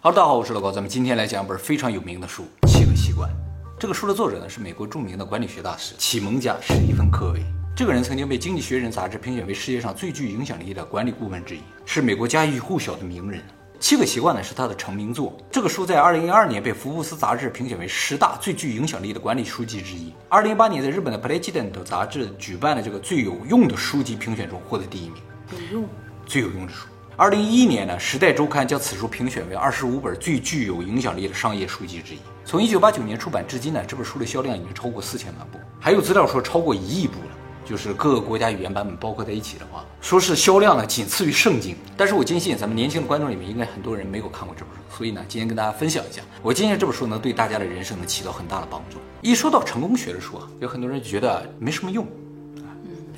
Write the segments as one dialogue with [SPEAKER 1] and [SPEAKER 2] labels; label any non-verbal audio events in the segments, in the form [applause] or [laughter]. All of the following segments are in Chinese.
[SPEAKER 1] 哈喽，大家好，我是老高，咱们今天来讲一本非常有名的书《七个习惯》。这个书的作者呢是美国著名的管理学大师、启蒙家史蒂芬·科维。这个人曾经被《经济学人》杂志评选为世界上最具影响力的管理顾问之一，是美国家喻户晓的名人。《七个习惯》呢是他的成名作。这个书在2012年被福布斯杂志评选为十大最具影响力的管理书籍之一。2018年在日本的《President》杂志举办的这个最有用的书籍评选中获得第一名。
[SPEAKER 2] 有用，
[SPEAKER 1] 最有用的书。二零一一年呢，《时代周刊》将此书评选为二十五本最具有影响力的商业书籍之一。从一九八九年出版至今呢，这本书的销量已经超过四千万部，还有资料说超过一亿部了。就是各个国家语言版本包括在一起的话，说是销量呢仅次于圣经。但是我坚信咱们年轻的观众里面应该很多人没有看过这本书，所以呢，今天跟大家分享一下，我坚信这本书能对大家的人生能起到很大的帮助。一说到成功学的书啊，有很多人觉得没什么用。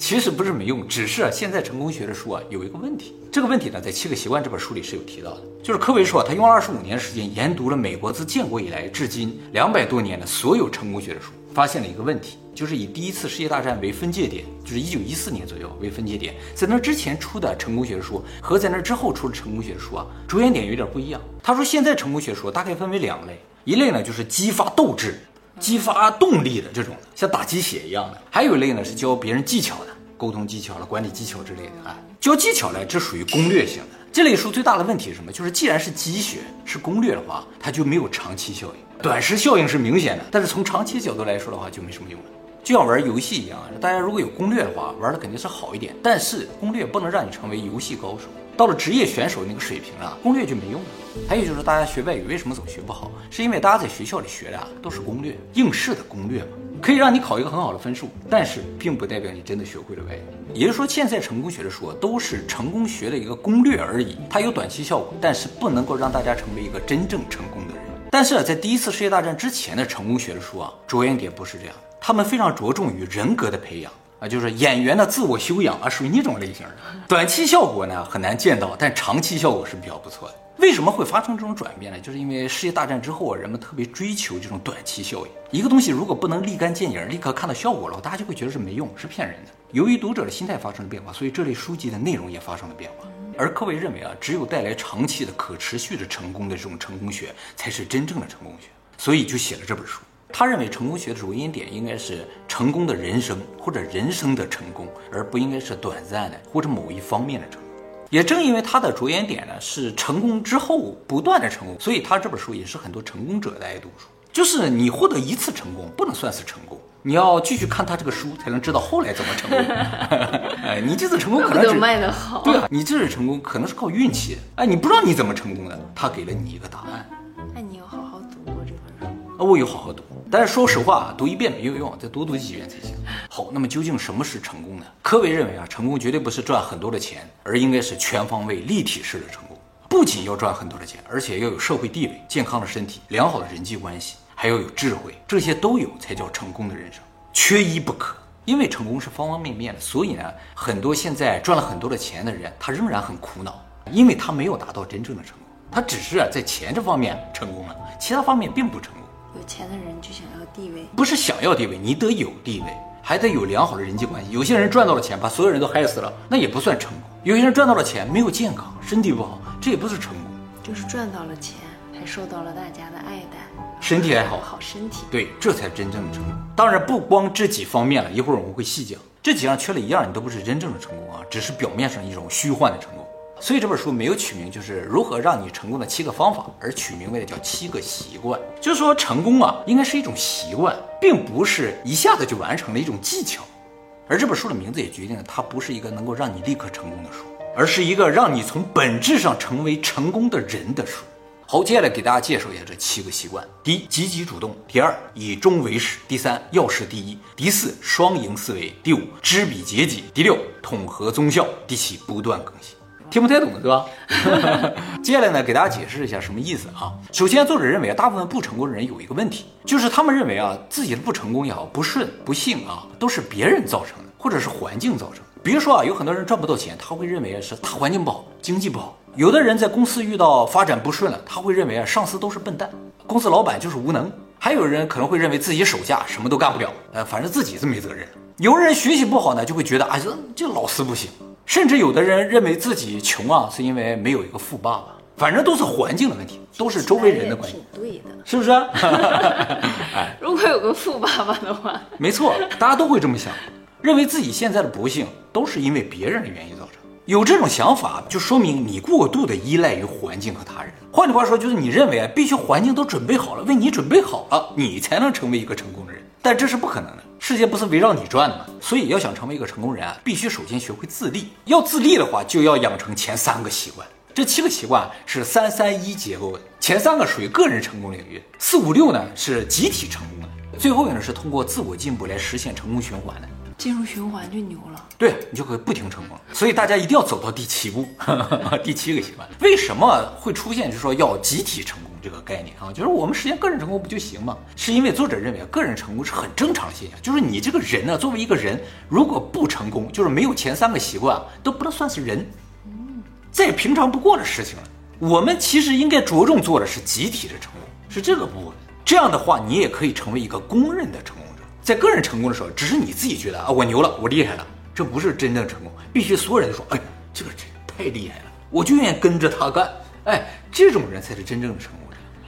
[SPEAKER 1] 其实不是没用，只是啊，现在成功学的书啊有一个问题。这个问题呢，在《七个习惯》这本书里是有提到的。就是科维说，他用了二十五年时间研读了美国自建国以来至今两百多年的所有成功学的书，发现了一个问题，就是以第一次世界大战为分界点，就是一九一四年左右为分界点，在那之前出的成功学的书和在那之后出的成功学的书啊，着眼点有点不一样。他说，现在成功学书大概分为两类，一类呢就是激发斗志。激发动力的这种，像打鸡血一样的；还有一类呢是教别人技巧的，沟通技巧了、管理技巧之类的啊。教技巧呢，这属于攻略型的。这类书最大的问题是什么？就是既然是鸡血、是攻略的话，它就没有长期效应。短时效应是明显的，但是从长期角度来说的话，就没什么用了。就像玩游戏一样，大家如果有攻略的话，玩的肯定是好一点。但是攻略不能让你成为游戏高手。到了职业选手那个水平了，攻略就没用了。还有就是大家学外语为什么总学不好，是因为大家在学校里学的啊都是攻略，应试的攻略嘛，可以让你考一个很好的分数，但是并不代表你真的学会了外语。也就是说，现在成功学的书都是成功学的一个攻略而已，它有短期效果，但是不能够让大家成为一个真正成功的人。但是啊在第一次世界大战之前的成功学的书啊，着眼点不是这样，他们非常着重于人格的培养。啊，就是演员的自我修养啊，属于那种类型的。短期效果呢很难见到，但长期效果是比较不错的。为什么会发生这种转变呢？就是因为世界大战之后啊，人们特别追求这种短期效应。一个东西如果不能立竿见影、立刻看到效果了，大家就会觉得是没用、是骗人的。由于读者的心态发生了变化，所以这类书籍的内容也发生了变化。而科维认为啊，只有带来长期的、可持续的成功的这种成功学，才是真正的成功学。所以就写了这本书。他认为成功学的着眼点应该是成功的人生或者人生的成功，而不应该是短暂的或者某一方面的成功。也正因为他的着眼点呢是成功之后不断的成功，所以他这本书也是很多成功者的爱读书。就是你获得一次成功不能算是成功，你要继续看他这个书才能知道后来怎么成功。[laughs] 哎，你这次成功可能只
[SPEAKER 2] 卖的好。
[SPEAKER 1] 对啊，你这次成功可能是靠运气。哎，你不知道你怎么成功的，他给了你一个答案。
[SPEAKER 2] 那你有好好读过这本书。
[SPEAKER 1] 啊，我有好好读。但是说实话啊，读一遍没有用，再多读几遍才行。好，那么究竟什么是成功呢？科维认为啊，成功绝对不是赚很多的钱，而应该是全方位、立体式的成功。不仅要赚很多的钱，而且要有社会地位、健康的身体、良好的人际关系，还要有智慧，这些都有才叫成功的人生，缺一不可。因为成功是方方面面的，所以呢，很多现在赚了很多的钱的人，他仍然很苦恼，因为他没有达到真正的成功，他只是啊在钱这方面成功了，其他方面并不成功。
[SPEAKER 2] 有钱的人就想要地位，
[SPEAKER 1] 不是想要地位，你得有地位，还得有良好的人际关系。有些人赚到了钱，把所有人都害死了，那也不算成功。有些人赚到了钱，没有健康，身体不好，这也不是成功。
[SPEAKER 2] 就是赚到了钱，还受到了大家的爱戴，
[SPEAKER 1] 身体还好，
[SPEAKER 2] 好身体，
[SPEAKER 1] 对，这才真正的成功。当然，不光这几方面了，一会儿我们会细讲。这几样缺了一样，你都不是真正的成功啊，只是表面上一种虚幻的成功。所以这本书没有取名，就是如何让你成功的七个方法，而取名为叫七个习惯。就是说，成功啊，应该是一种习惯，并不是一下子就完成了一种技巧。而这本书的名字也决定了，它不是一个能够让你立刻成功的书，而是一个让你从本质上成为成功的人的书。好，接下来给大家介绍一下这七个习惯：第一，积极主动；第二，以终为始；第三，要事第一；第四，双赢思维；第五，知彼解己；第六，统合综效；第七，不断更新。听不太懂的，对吧？[laughs] 接下来呢，给大家解释一下什么意思啊？首先，作者认为啊，大部分不成功的人有一个问题，就是他们认为啊，自己的不成功也好，不顺、不幸啊，都是别人造成的，或者是环境造成。比如说啊，有很多人赚不到钱，他会认为是大环境不好，经济不好；有的人在公司遇到发展不顺了，他会认为啊，上司都是笨蛋，公司老板就是无能；还有人可能会认为自己手下什么都干不了，呃，反正自己是没责任。有人学习不好呢，就会觉得啊，这这老师不行。甚至有的人认为自己穷啊，是因为没有一个富爸爸。反正都是环境的问题，都是周围人的关系，
[SPEAKER 2] 挺对的。
[SPEAKER 1] 是不是？[laughs]
[SPEAKER 2] 如果有个富爸爸的话，
[SPEAKER 1] 没错，大家都会这么想，认为自己现在的不幸都是因为别人的原因造成。有这种想法，就说明你过度的依赖于环境和他人。换句话说，就是你认为啊，必须环境都准备好了，为你准备好了，你才能成为一个成功的人。但这是不可能的，世界不是围绕你转的吗。所以要想成为一个成功人啊，必须首先学会自立。要自立的话，就要养成前三个习惯。这七个习惯是三三一结构的，前三个属于个人成功领域，四五六呢是集体成功的，最后一个呢是通过自我进步来实现成功循环的。
[SPEAKER 2] 进入循环就牛了。
[SPEAKER 1] 对你就可以不停成功。所以大家一定要走到第七步，[laughs] 第七个习惯。为什么会出现就是说要集体成功这个概念啊？就是我们实现个人成功不就行吗？是因为作者认为个人成功是很正常的现象，就是你这个人呢，作为一个人，如果不成功，就是没有前三个习惯，都不能算是人。再平常不过的事情了。我们其实应该着重做的是集体的成功，是这个部分。这样的话，你也可以成为一个公认的成功者。在个人成功的时候，只是你自己觉得啊，我牛了，我厉害了，这不是真正成功。必须所有人都说，哎，这个人太厉害了，我就愿意跟着他干。哎，这种人才是真正的成功者。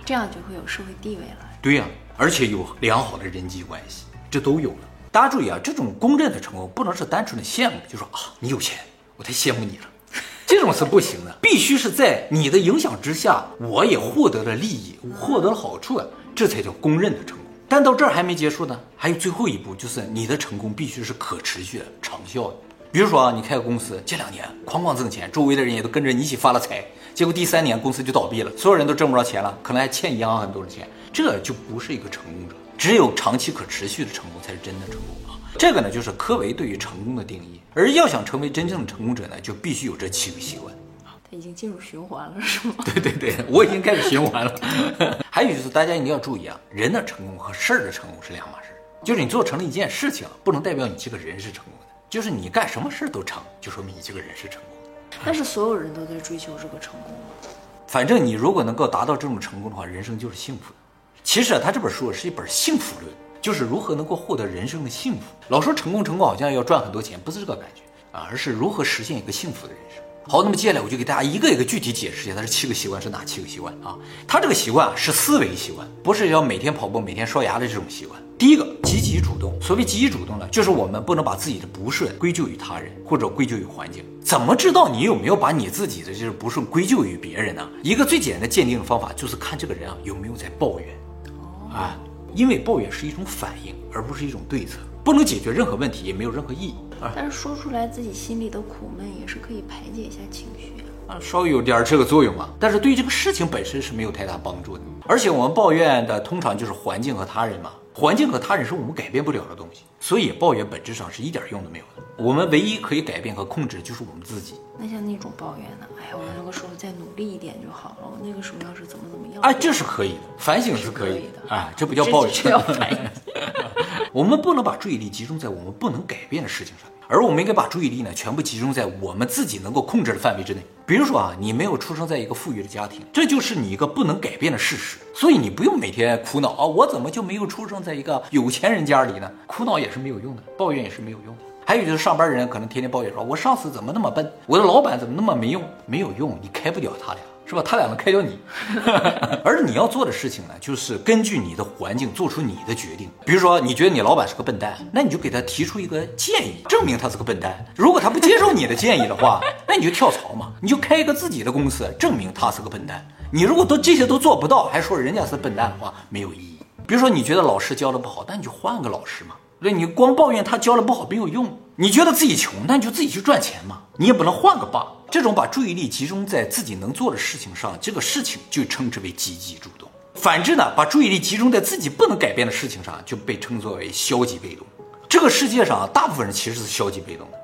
[SPEAKER 2] 这样就会有社会地位了。
[SPEAKER 1] 对呀，而且有良好的人际关系，这都有了。大家注意啊，这种公认的成功不能是单纯的羡慕，就说啊，你有钱，我太羡慕你了。[laughs] 这种是不行的，必须是在你的影响之下，我也获得了利益，获得了好处啊，这才叫公认的成功。但到这儿还没结束呢，还有最后一步，就是你的成功必须是可持续的、长效的。比如说啊，你开个公司，这两年哐哐挣钱，周围的人也都跟着你一起发了财，结果第三年公司就倒闭了，所有人都挣不着钱了，可能还欠银行很多的钱，这就不是一个成功者。只有长期可持续的成功才是真的成功啊！这个呢，就是科维对于成功的定义。而要想成为真正的成功者呢，就必须有这七个习惯。
[SPEAKER 2] 他已经进入循环了，是吗？
[SPEAKER 1] 对对对，我已经开始循环了。[laughs] 还有就是，大家一定要注意啊，人的成功和事儿的成功是两码事。就是你做成了一件事情，不能代表你这个人是成功的。就是你干什么事儿都成就，说明你这个人是成功的。
[SPEAKER 2] 但是所有人都在追求这个成功吗？
[SPEAKER 1] 反正你如果能够达到这种成功的话，人生就是幸福的。其实啊，他这本书是一本幸福论，就是如何能够获得人生的幸福。老说成功成功好像要赚很多钱，不是这个感觉啊，而是如何实现一个幸福的人生。好，那么接下来我就给大家一个一个具体解释一下，它这七个习惯是哪七个习惯啊？它这个习惯啊是思维习惯，不是要每天跑步、每天刷牙的这种习惯。第一个，积极主动。所谓积极主动呢，就是我们不能把自己的不顺归咎于他人或者归咎于环境。怎么知道你有没有把你自己的就是不顺归咎于别人呢？一个最简单的鉴定的方法就是看这个人啊有没有在抱怨。啊，因为抱怨是一种反应，而不是一种对策，不能解决任何问题，也没有任何意义。
[SPEAKER 2] 但是说出来自己心里的苦闷，也是可以排解一下情绪
[SPEAKER 1] 啊，稍微有点这个作用嘛。但是对于这个事情本身是没有太大帮助的。而且我们抱怨的通常就是环境和他人嘛，环境和他人是我们改变不了的东西，所以抱怨本质上是一点用都没有的。我们唯一可以改变和控制就是我们自己。
[SPEAKER 2] 那像那种抱怨呢？哎呀，我那个时候再努力一点就好了。我那个时候要是怎么怎么样？
[SPEAKER 1] 哎，这是可以的，反省是可以
[SPEAKER 2] 的。
[SPEAKER 1] 哎，这不叫抱怨，
[SPEAKER 2] 这叫反省。[laughs]
[SPEAKER 1] 我们不能把注意力集中在我们不能改变的事情上。而我们应该把注意力呢，全部集中在我们自己能够控制的范围之内。比如说啊，你没有出生在一个富裕的家庭，这就是你一个不能改变的事实。所以你不用每天苦恼啊，我怎么就没有出生在一个有钱人家里呢？苦恼也是没有用的，抱怨也是没有用的。还有就是上班人可能天天抱怨说，我上司怎么那么笨，我的老板怎么那么没用？没有用，你开不掉他俩。是吧？他俩能开掉你，[laughs] 而你要做的事情呢，就是根据你的环境做出你的决定。比如说，你觉得你老板是个笨蛋，那你就给他提出一个建议，证明他是个笨蛋。如果他不接受你的建议的话，那你就跳槽嘛，你就开一个自己的公司，证明他是个笨蛋。你如果都这些都做不到，还说人家是笨蛋的话，没有意义。比如说，你觉得老师教的不好，那你就换个老师嘛。所以，你光抱怨他教的不好没有用。你觉得自己穷，那你就自己去赚钱嘛。你也不能换个爸。这种把注意力集中在自己能做的事情上，这个事情就称之为积极主动。反之呢，把注意力集中在自己不能改变的事情上，就被称作为消极被动。这个世界上大部分人其实是消极被动的，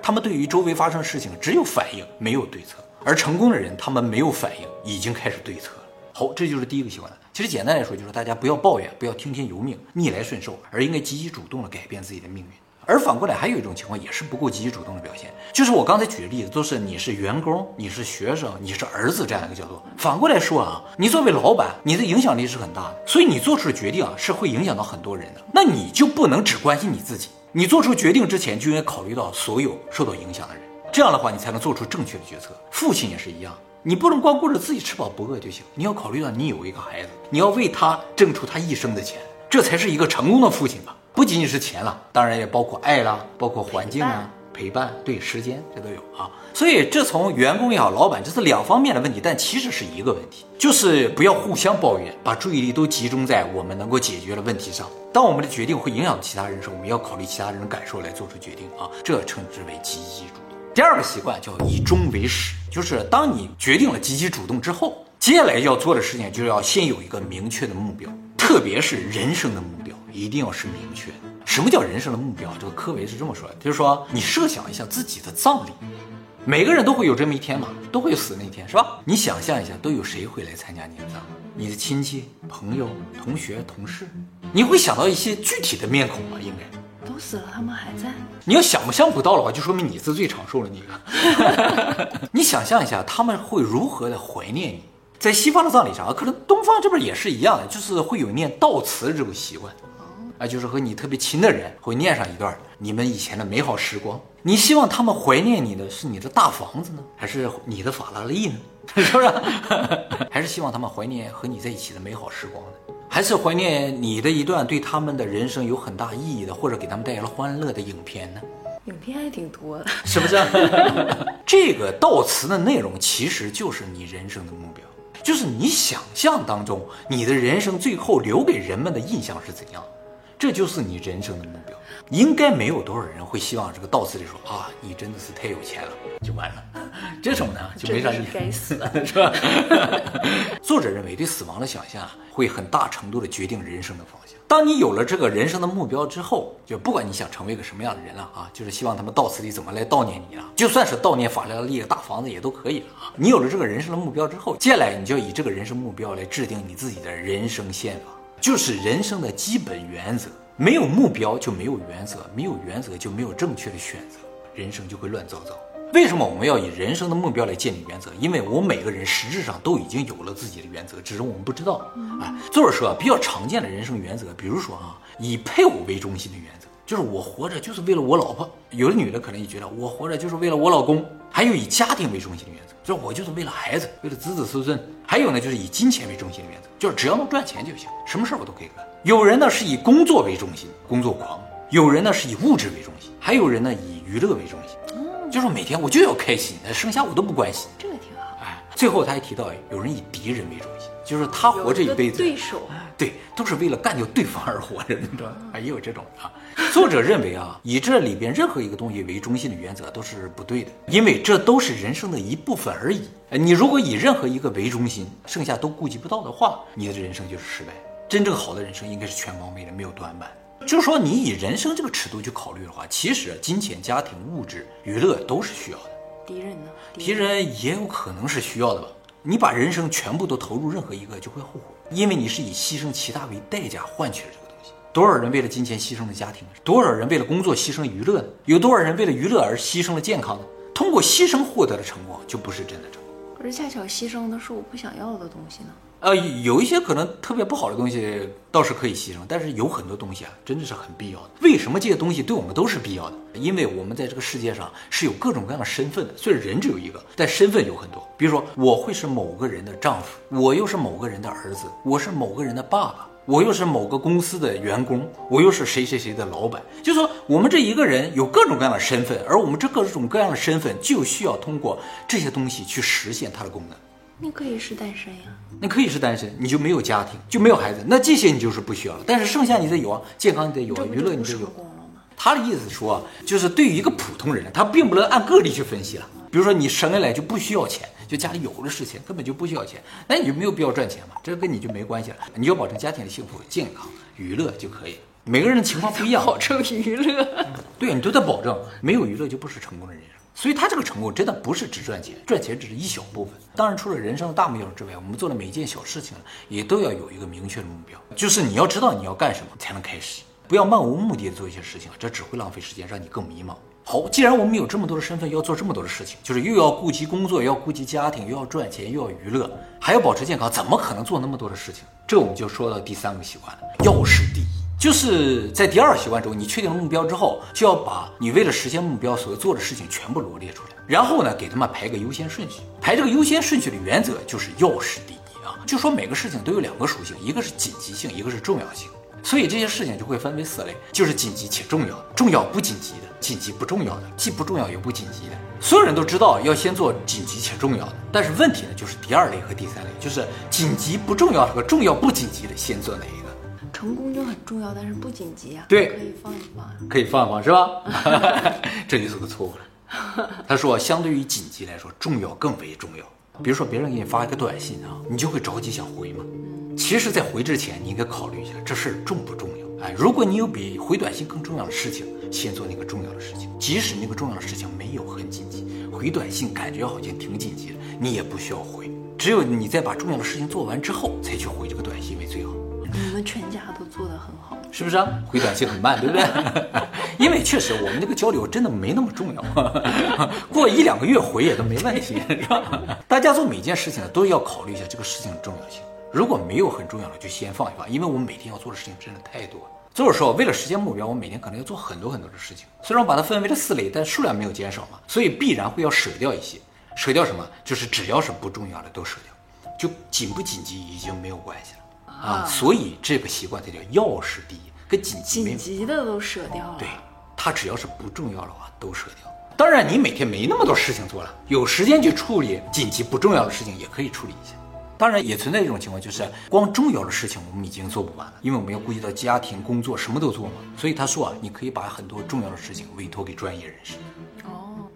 [SPEAKER 1] 他们对于周围发生的事情只有反应，没有对策。而成功的人，他们没有反应，已经开始对策了。好，这就是第一个习惯了。其实简单来说，就是大家不要抱怨，不要听天由命、逆来顺受，而应该积极主动的改变自己的命运。而反过来，还有一种情况也是不够积极主动的表现，就是我刚才举的例子，都是你是员工，你是学生，你是儿子这样一个角度。反过来说啊，你作为老板，你的影响力是很大的，所以你做出的决定啊是会影响到很多人的。那你就不能只关心你自己，你做出决定之前就应该考虑到所有受到影响的人，这样的话你才能做出正确的决策。父亲也是一样，你不能光顾着自己吃饱不饿就行，你要考虑到你有一个孩子，你要为他挣出他一生的钱，这才是一个成功的父亲吧。不仅仅是钱了，当然也包括爱啦，包括环境啊。陪伴对时间这都有啊，所以这从员工也好，老板这是两方面的问题，但其实是一个问题，就是不要互相抱怨，把注意力都集中在我们能够解决的问题上。当我们的决定会影响其他人时，我们要考虑其他人的感受来做出决定啊，这称之为积极主动。第二个习惯叫以终为始，就是当你决定了积极主动之后，接下来要做的事情就是要先有一个明确的目标，特别是人生的目标一定要是明确的。什么叫人生的目标？这个科维是这么说的，就是说你设想一下自己的葬礼，每个人都会有这么一天嘛，都会死那一天，是吧？你想象一下，都有谁会来参加你的葬？你的亲戚、朋友、同学、同事，你会想到一些具体的面孔吗？应
[SPEAKER 2] 该都死了，他们还在。
[SPEAKER 1] 你要想不象不到的话，就说明你是最长寿的那个。[laughs] [laughs] 你想象一下，他们会如何的怀念你？在西方的葬礼上啊，可能东方这边也是一样的，就是会有念悼词这种习惯。啊，就是和你特别亲的人会念上一段你们以前的美好时光。你希望他们怀念你的是你的大房子呢，还是你的法拉利呢？[laughs] 是不是？[laughs] 还是希望他们怀念和你在一起的美好时光呢？还是怀念你的一段对他们的人生有很大意义的，或者给他们带来了欢乐的影片呢？
[SPEAKER 2] 影片还挺多的，
[SPEAKER 1] 是不是？[laughs] 这个悼词的内容其实就是你人生的目标，就是你想象当中你的人生最后留给人们的印象是怎样。这就是你人生的目标，应该没有多少人会希望这个悼词里说啊，你真的是太有钱了，就完了。[laughs] 这种呢就没啥意思，
[SPEAKER 2] 该死，[laughs]
[SPEAKER 1] 是吧？[laughs] 作者认为，对死亡的想象会很大程度的决定人生的方向。当你有了这个人生的目标之后，就不管你想成为一个什么样的人了啊，就是希望他们悼词里怎么来悼念你啊，就算是悼念法拉利的、大房子也都可以了啊。你有了这个人生的目标之后，接下来你就要以这个人生目标来制定你自己的人生宪法。就是人生的基本原则，没有目标就没有原则，没有原则就没有正确的选择，人生就会乱糟糟。为什么我们要以人生的目标来建立原则？因为我们每个人实质上都已经有了自己的原则，只是我们不知道。哎，作者说比较常见的人生原则，比如说啊，以配偶为中心的原则，就是我活着就是为了我老婆。有的女的可能也觉得我活着就是为了我老公。还有以家庭为中心的原则，就是我就是为了孩子，为了子子孙孙。还有呢，就是以金钱为中心的原则，就是只要能赚钱就行，什么事儿我都可以干。有人呢是以工作为中心，工作狂；有人呢是以物质为中心，还有人呢以娱乐为中心。嗯，就是每天我就要开心，剩下我都不关心。
[SPEAKER 2] 这个挺好。
[SPEAKER 1] 哎，最后他还提到，有人以敌人为中心，就是他活这一辈子，
[SPEAKER 2] 对手，
[SPEAKER 1] 对，都是为了干掉对方而活着，你知道吗，也有这种啊。[laughs] 作者认为啊，以这里边任何一个东西为中心的原则都是不对的，因为这都是人生的一部分而已。你如果以任何一个为中心，剩下都顾及不到的话，你的人生就是失败。真正好的人生应该是全方位的，没有短板。就是说，你以人生这个尺度去考虑的话，其实金钱、家庭、物质、娱乐都是需要的。
[SPEAKER 2] 敌人呢？
[SPEAKER 1] 敌人也有可能是需要的吧？你把人生全部都投入任何一个，就会后悔，因为你是以牺牲其他为代价换取了这个。多少人为了金钱牺牲了家庭？多少人为了工作牺牲了娱乐呢？有多少人为了娱乐而牺牲了健康呢？通过牺牲获得的成功，就不是真的成功。
[SPEAKER 2] 可是恰巧牺牲的是我不想要的东西呢？
[SPEAKER 1] 呃，有一些可能特别不好的东西倒是可以牺牲，但是有很多东西啊，真的是很必要的。为什么这些东西对我们都是必要的？因为我们在这个世界上是有各种各样的身份的。虽然人只有一个，但身份有很多。比如说，我会是某个人的丈夫，我又是某个人的儿子，我是某个人的爸爸。我又是某个公司的员工，我又是谁谁谁的老板。就说我们这一个人有各种各样的身份，而我们这各种各样的身份就需要通过这些东西去实现它的功能。
[SPEAKER 2] 你可以是单身呀，
[SPEAKER 1] 你可以是单身，你就没有家庭，就没有孩子，那这些你就是不需要了。但是剩下你得有啊，健康你得有，娱乐你得有。他的意思是说，就是对于一个普通人，他并不能按个例去分析了。比如说你生下来就不需要钱。就家里有的事情，根本就不需要钱，那你就没有必要赚钱嘛，这跟你就没关系了。你要保证家庭的幸福、健康、娱乐就可以。每个人的情况不一样，[laughs]
[SPEAKER 2] 保证娱乐，
[SPEAKER 1] 对你都在保证，没有娱乐就不是成功的人生。所以他这个成功真的不是只赚钱，赚钱只是一小部分。当然，除了人生的大目标之外，我们做的每一件小事情也都要有一个明确的目标，就是你要知道你要干什么才能开始，不要漫无目的的做一些事情，这只会浪费时间，让你更迷茫。好，既然我们有这么多的身份，要做这么多的事情，就是又要顾及工作，又要顾及家庭，又要赚钱，又要娱乐，还要保持健康，怎么可能做那么多的事情？这我们就说到第三个习惯，要事第一。就是在第二习惯中，你确定了目标之后，就要把你为了实现目标所做的事情全部罗列出来，然后呢，给他们排个优先顺序。排这个优先顺序的原则就是要事第一啊，就说每个事情都有两个属性，一个是紧急性，一个是重要性。所以这些事情就会分为四类，就是紧急且重要，重要不紧急的，紧急不重要的，既不重要也不紧急的。所有人都知道要先做紧急且重要的，但是问题呢，就是第二类和第三类，就是紧急不重要和重要不紧急的，先做哪一个？
[SPEAKER 2] 成功就很重要，但是不紧急啊。
[SPEAKER 1] 对
[SPEAKER 2] 可以放一放。
[SPEAKER 1] 可以放一放是吧？[laughs] 这就是个错误了。他说，相对于紧急来说，重要更为重要。比如说，别人给你发一个短信啊，你就会着急想回嘛。其实，在回之前，你应该考虑一下这事儿重不重要。哎，如果你有比回短信更重要的事情，先做那个重要的事情。即使那个重要的事情没有很紧急，回短信感觉好像挺紧急的，你也不需要回。只有你在把重要的事情做完之后，才去回这个短信为最好。
[SPEAKER 2] 你们全家都做得很好。
[SPEAKER 1] 是不是啊？回短信很慢，对不对？[laughs] 因为确实我们这个交流真的没那么重要，[laughs] 过一两个月回也都没问题，是吧？大家做每件事情呢，都要考虑一下这个事情的重要性。如果没有很重要的，就先放一放，因为我们每天要做的事情真的太多了。就是说，为了实现目标，我每天可能要做很多很多的事情。虽然我把它分为了四类，但数量没有减少嘛，所以必然会要舍掉一些。舍掉什么？就是只要是不重要的都舍掉，就紧不紧急已经没有关系了。啊，所以这个习惯才叫要事第一，跟紧急没有。
[SPEAKER 2] 紧急的都舍掉了。
[SPEAKER 1] 对，它只要是不重要的话都舍掉。当然，你每天没那么多事情做了，有时间去处理紧急不重要的事情也可以处理一下。当然，也存在一种情况，就是光重要的事情我们已经做不完了，因为我们要顾及到家庭、工作，什么都做嘛。所以他说啊，你可以把很多重要的事情委托给专业人士。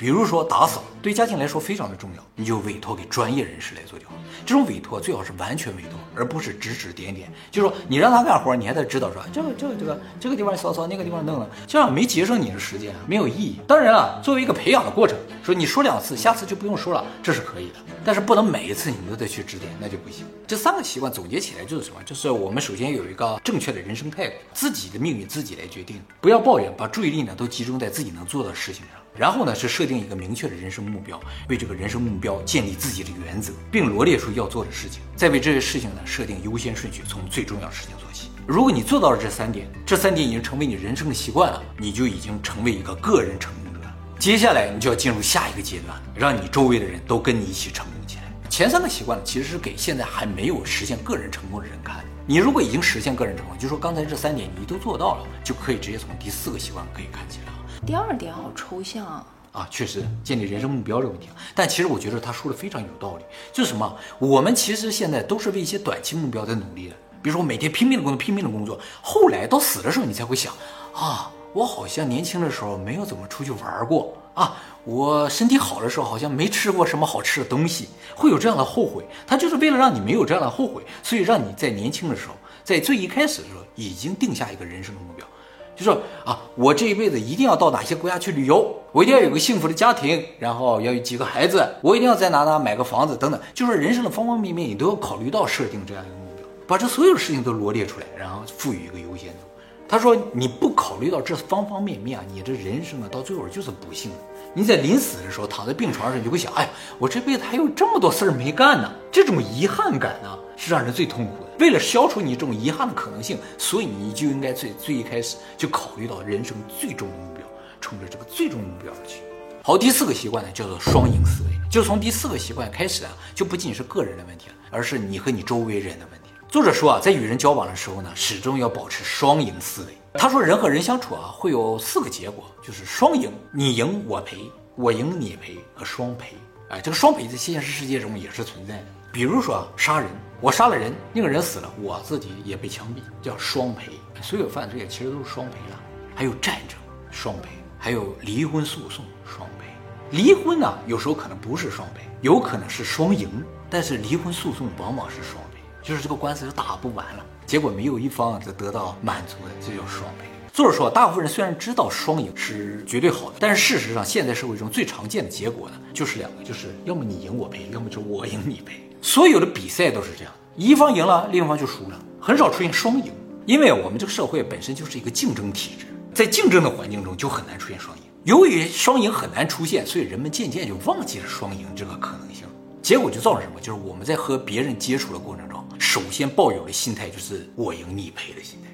[SPEAKER 1] 比如说打扫，对家庭来说非常的重要，你就委托给专业人士来做就好。这种委托最好是完全委托，而不是指指点点。就是说你让他干活，你还得指导说这个这个这个这个地方扫扫，那个地方弄弄，这样没节省你的时间，没有意义。当然了，作为一个培养的过程，说你说两次，下次就不用说了，这是可以的。但是不能每一次你都得去指点，那就不行。这三个习惯总结起来就是什么？就是我们首先有一个正确的人生态度，自己的命运自己来决定，不要抱怨，把注意力呢都集中在自己能做的事情上。然后呢，是设定一个明确的人生目标，为这个人生目标建立自己的原则，并罗列出要做的事情，再为这些事情呢设定优先顺序，从最重要的事情做起。如果你做到了这三点，这三点已经成为你人生的习惯了，你就已经成为一个个人成功者。接下来你就要进入下一个阶段，让你周围的人都跟你一起成功起来。前三个习惯呢，其实是给现在还没有实现个人成功的人看的。你如果已经实现个人成功，就说刚才这三点你都做到了，就可以直接从第四个习惯可以看起来。
[SPEAKER 2] 第二点好抽象啊。
[SPEAKER 1] 啊，确实建立人生目标这个问题，但其实我觉得他说的非常有道理。就是什么，我们其实现在都是为一些短期目标在努力的，比如说我每天拼命的工作，拼命的工作，后来到死的时候，你才会想，啊，我好像年轻的时候没有怎么出去玩过啊，我身体好的时候好像没吃过什么好吃的东西，会有这样的后悔。他就是为了让你没有这样的后悔，所以让你在年轻的时候，在最一开始的时候已经定下一个人生的目标。就说啊，我这一辈子一定要到哪些国家去旅游，我一定要有个幸福的家庭，然后要有几个孩子，我一定要在哪哪买个房子等等，就是人生的方方面面，你都要考虑到设定这样一个目标，把这所有的事情都罗列出来，然后赋予一个优先度。他说你不考虑到这方方面面啊，你这人生啊到最后就是不幸的。你在临死的时候躺在病床上，你就会想，哎呀，我这辈子还有这么多事儿没干呢，这种遗憾感呢是让人最痛苦的。为了消除你这种遗憾的可能性，所以你就应该最最一开始就考虑到人生最终的目标，冲着这个最终目标而去。好，第四个习惯呢叫做双赢思维，就从第四个习惯开始啊，就不仅是个人的问题了，而是你和你周围人的问题。作者说啊，在与人交往的时候呢，始终要保持双赢思维。他说，人和人相处啊，会有四个结果，就是双赢，你赢我赔，我赢你赔和双赔。哎，这个双赔在现实世界中也是存在的。比如说杀人，我杀了人，那个人死了，我自己也被枪毙，叫双赔。所有犯罪其实都是双赔了。还有战争，双赔；还有离婚诉讼，双赔。离婚呢，有时候可能不是双赔，有可能是双赢，但是离婚诉讼往往是双赔，就是这个官司就打不完了。结果没有一方就得到满足的，这叫双赔。作者说，大部分人虽然知道双赢是绝对好的，但是事实上，现在社会中最常见的结果呢，就是两个，就是要么你赢我赔，要么就我赢你赔。所有的比赛都是这样，一方赢了，另一方就输了，很少出现双赢。因为我们这个社会本身就是一个竞争体制，在竞争的环境中就很难出现双赢。由于双赢很难出现，所以人们渐渐就忘记了双赢这个可能性。结果就造成什么？就是我们在和别人接触的过程中，首先抱有的心态就是我赢你赔的心态。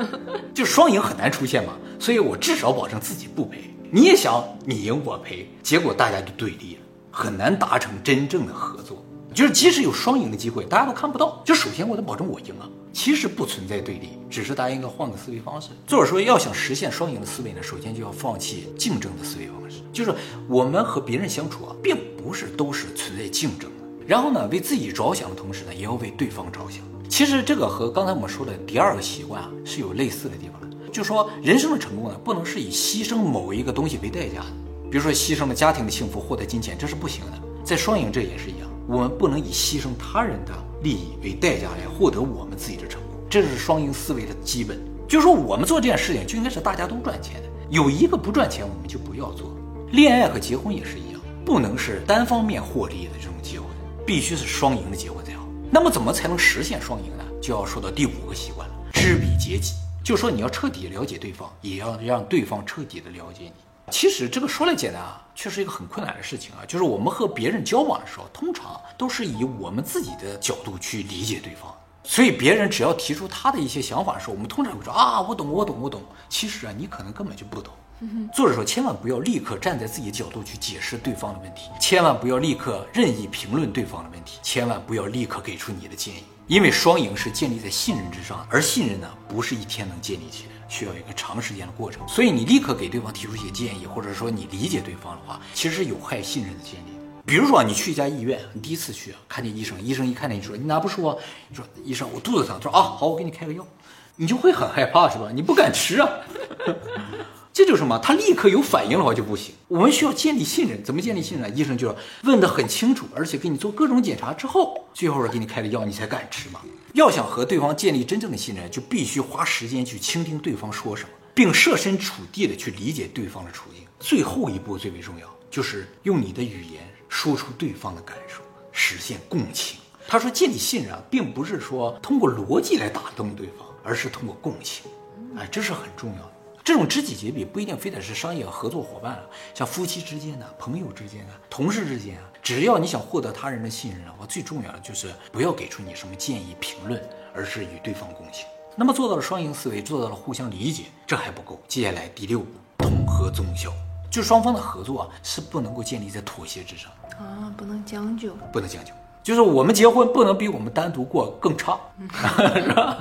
[SPEAKER 1] [laughs] 就双赢很难出现嘛，所以我至少保证自己不赔。你也想你赢我赔，结果大家就对立了，很难达成真正的合作。就是即使有双赢的机会，大家都看不到。就首先我得保证我赢啊，其实不存在对立，只是大家应该换个思维方式。作者说，要想实现双赢的思维呢，首先就要放弃竞争的思维方式。就是我们和别人相处啊，并不是都是存在竞争。然后呢，为自己着想的同时呢，也要为对方着想。其实这个和刚才我们说的第二个习惯啊是有类似的地方的。就说人生的成功呢，不能是以牺牲某一个东西为代价的。比如说牺牲了家庭的幸福，获得金钱，这是不行的。在双赢这也是一样，我们不能以牺牲他人的利益为代价来获得我们自己的成功。这是双赢思维的基本。就说我们做这件事情就应该是大家都赚钱的，有一个不赚钱，我们就不要做。恋爱和结婚也是一样，不能是单方面获利的这种结婚，必须是双赢的结果才好。那么怎么才能实现双赢呢？就要说到第五个习惯了，知彼解己。就说你要彻底了解对方，也要让对方彻底的了解你。其实这个说来简单啊，却是一个很困难的事情啊。就是我们和别人交往的时候，通常都是以我们自己的角度去理解对方，所以别人只要提出他的一些想法的时候，我们通常会说啊，我懂，我懂，我懂。其实啊，你可能根本就不懂。作者说，千万不要立刻站在自己的角度去解释对方的问题，千万不要立刻任意评论对方的问题，千万不要立刻给出你的建议，因为双赢是建立在信任之上，而信任呢，不是一天能建立起来，需要一个长时间的过程。所以你立刻给对方提出一些建议，或者说你理解对方的话，其实是有害信任的建立。比如说你去一家医院，你第一次去看见医生，医生一看见你说你哪不舒服？你说医生我肚子疼，他说啊好，我给你开个药，你就会很害怕是吧？你不敢吃啊。这就是什么？他立刻有反应的话就不行。我们需要建立信任，怎么建立信任？医生就要问得很清楚，而且给你做各种检查之后，最后给你开的药，你才敢吃嘛。要想和对方建立真正的信任，就必须花时间去倾听对方说什么，并设身处地的去理解对方的处境。最后一步最为重要，就是用你的语言说出对方的感受，实现共情。他说，建立信任啊，并不是说通过逻辑来打动对方，而是通过共情。哎，这是很重要的。这种知己知彼不一定非得是商业合作伙伴啊，像夫妻之间啊、朋友之间啊、同事之间啊，只要你想获得他人的信任啊，我，最重要的就是不要给出你什么建议、评论，而是与对方共情。那么做到了双赢思维，做到了互相理解，这还不够。接下来第六步，统合综效，就双方的合作啊，是不能够建立在妥协之上
[SPEAKER 2] 啊，不能将就，
[SPEAKER 1] 不能将就。就是我们结婚不能比我们单独过更差，[laughs] 是吧？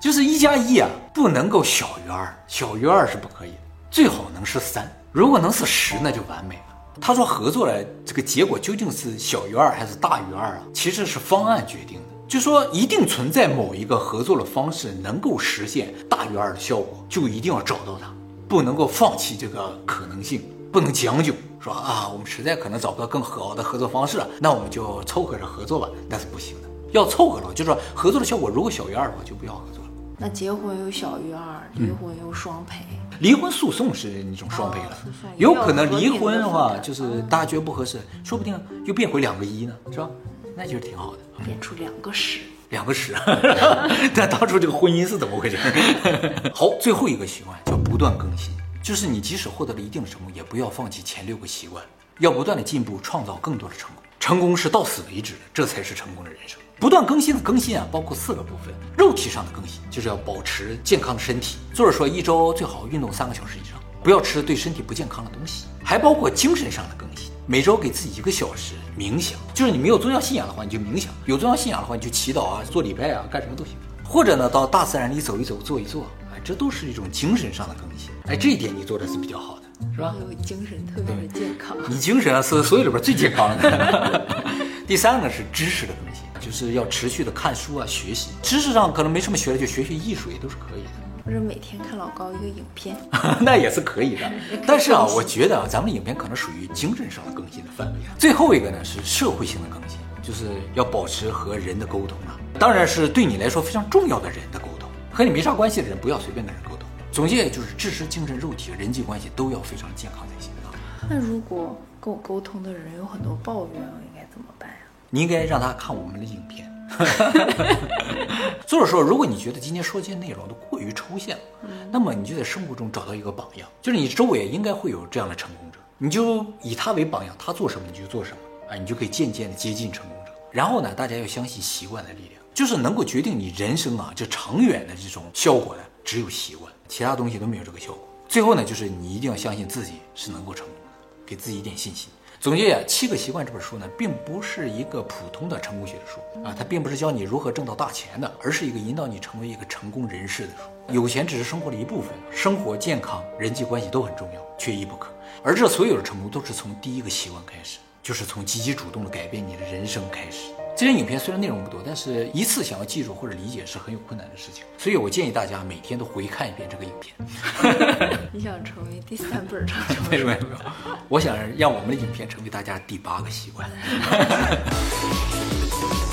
[SPEAKER 1] 就是一加一啊，不能够小于二，小于二是不可以，最好能是三。如果能是十，那就完美了。他说合作了，这个结果究竟是小于二还是大于二啊？其实是方案决定的，就说一定存在某一个合作的方式能够实现大于二的效果，就一定要找到它，不能够放弃这个可能性，不能将就。说啊，我们实在可能找不到更好的合作方式了，那我们就凑合着合作吧。那是不行的，要凑合了，就是说合作的效果如果小于二的话，就不要合作了。
[SPEAKER 2] 那结婚又小于二，离婚又双赔。
[SPEAKER 1] 离婚诉讼是那种双赔了，有可能离婚的话就是大家觉得不合适，说不定又变回两个一呢，是吧？那就是挺好的，
[SPEAKER 2] 变出两个十，
[SPEAKER 1] 两个十。[laughs] 但当初这个婚姻是怎么回事？[laughs] 好，最后一个习惯叫不断更新。就是你即使获得了一定的成功，也不要放弃前六个习惯，要不断的进步，创造更多的成功。成功是到死为止的，这才是成功的人生。不断更新的更新啊，包括四个部分：肉体上的更新，就是要保持健康的身体。作者说，一周最好运动三个小时以上，不要吃对身体不健康的东西。还包括精神上的更新，每周给自己一个小时冥想。就是你没有宗教信仰的话，你就冥想；有宗教信仰的话，你就祈祷啊，做礼拜啊，干什么都行。或者呢，到大自然里走一走，坐一坐。这都是一种精神上的更新，哎，这一点你做的是比较好的，是吧？
[SPEAKER 2] 有精神特别的健康，
[SPEAKER 1] 你精神啊是所有里边最健康的。[laughs] 第三个是知识的更新，就是要持续的看书啊，学习。知识上可能没什么学的，就学学艺术也都是可以的。
[SPEAKER 2] 或者每天看老高一个影片，[laughs]
[SPEAKER 1] 那也是可以的。[laughs] 但是啊，我觉得啊，咱们的影片可能属于精神上的更新的范围。最后一个呢是社会性的更新，就是要保持和人的沟通啊，当然是对你来说非常重要的人的沟通。和你没啥关系的人，不要随便跟人沟通。总结就是，知识、精神、肉体、人际关系都要非常健康才行啊。
[SPEAKER 2] 那如果跟我沟通的人有很多抱怨，我应该怎么办呀？
[SPEAKER 1] 你应该让他看我们的影片。[laughs] 作者说，如果你觉得今天说这些内容都过于抽象，那么你就在生活中找到一个榜样，就是你周围应该会有这样的成功者，你就以他为榜样，他做什么你就做什么，啊，你就可以渐渐的接近成功者。然后呢，大家要相信习惯的力量。就是能够决定你人生啊就长远的这种效果的，只有习惯，其他东西都没有这个效果。最后呢，就是你一定要相信自己是能够成功的，给自己一点信心。总结呀，《七个习惯》这本书呢，并不是一个普通的成功学的书啊，它并不是教你如何挣到大钱的，而是一个引导你成为一个成功人士的书。有钱只是生活的一部分，生活、健康、人际关系都很重要，缺一不可。而这所有的成功都是从第一个习惯开始，就是从积极主动的改变你的人生开始。这些影片虽然内容不多，但是一次想要记住或者理解是很有困难的事情，所以我建议大家每天都回看一遍这个影片。[laughs]
[SPEAKER 2] 你想成为第三本 [laughs]
[SPEAKER 1] 没有
[SPEAKER 2] 书？
[SPEAKER 1] 没有没有，我想让我们的影片成为大家第八个习惯。[laughs]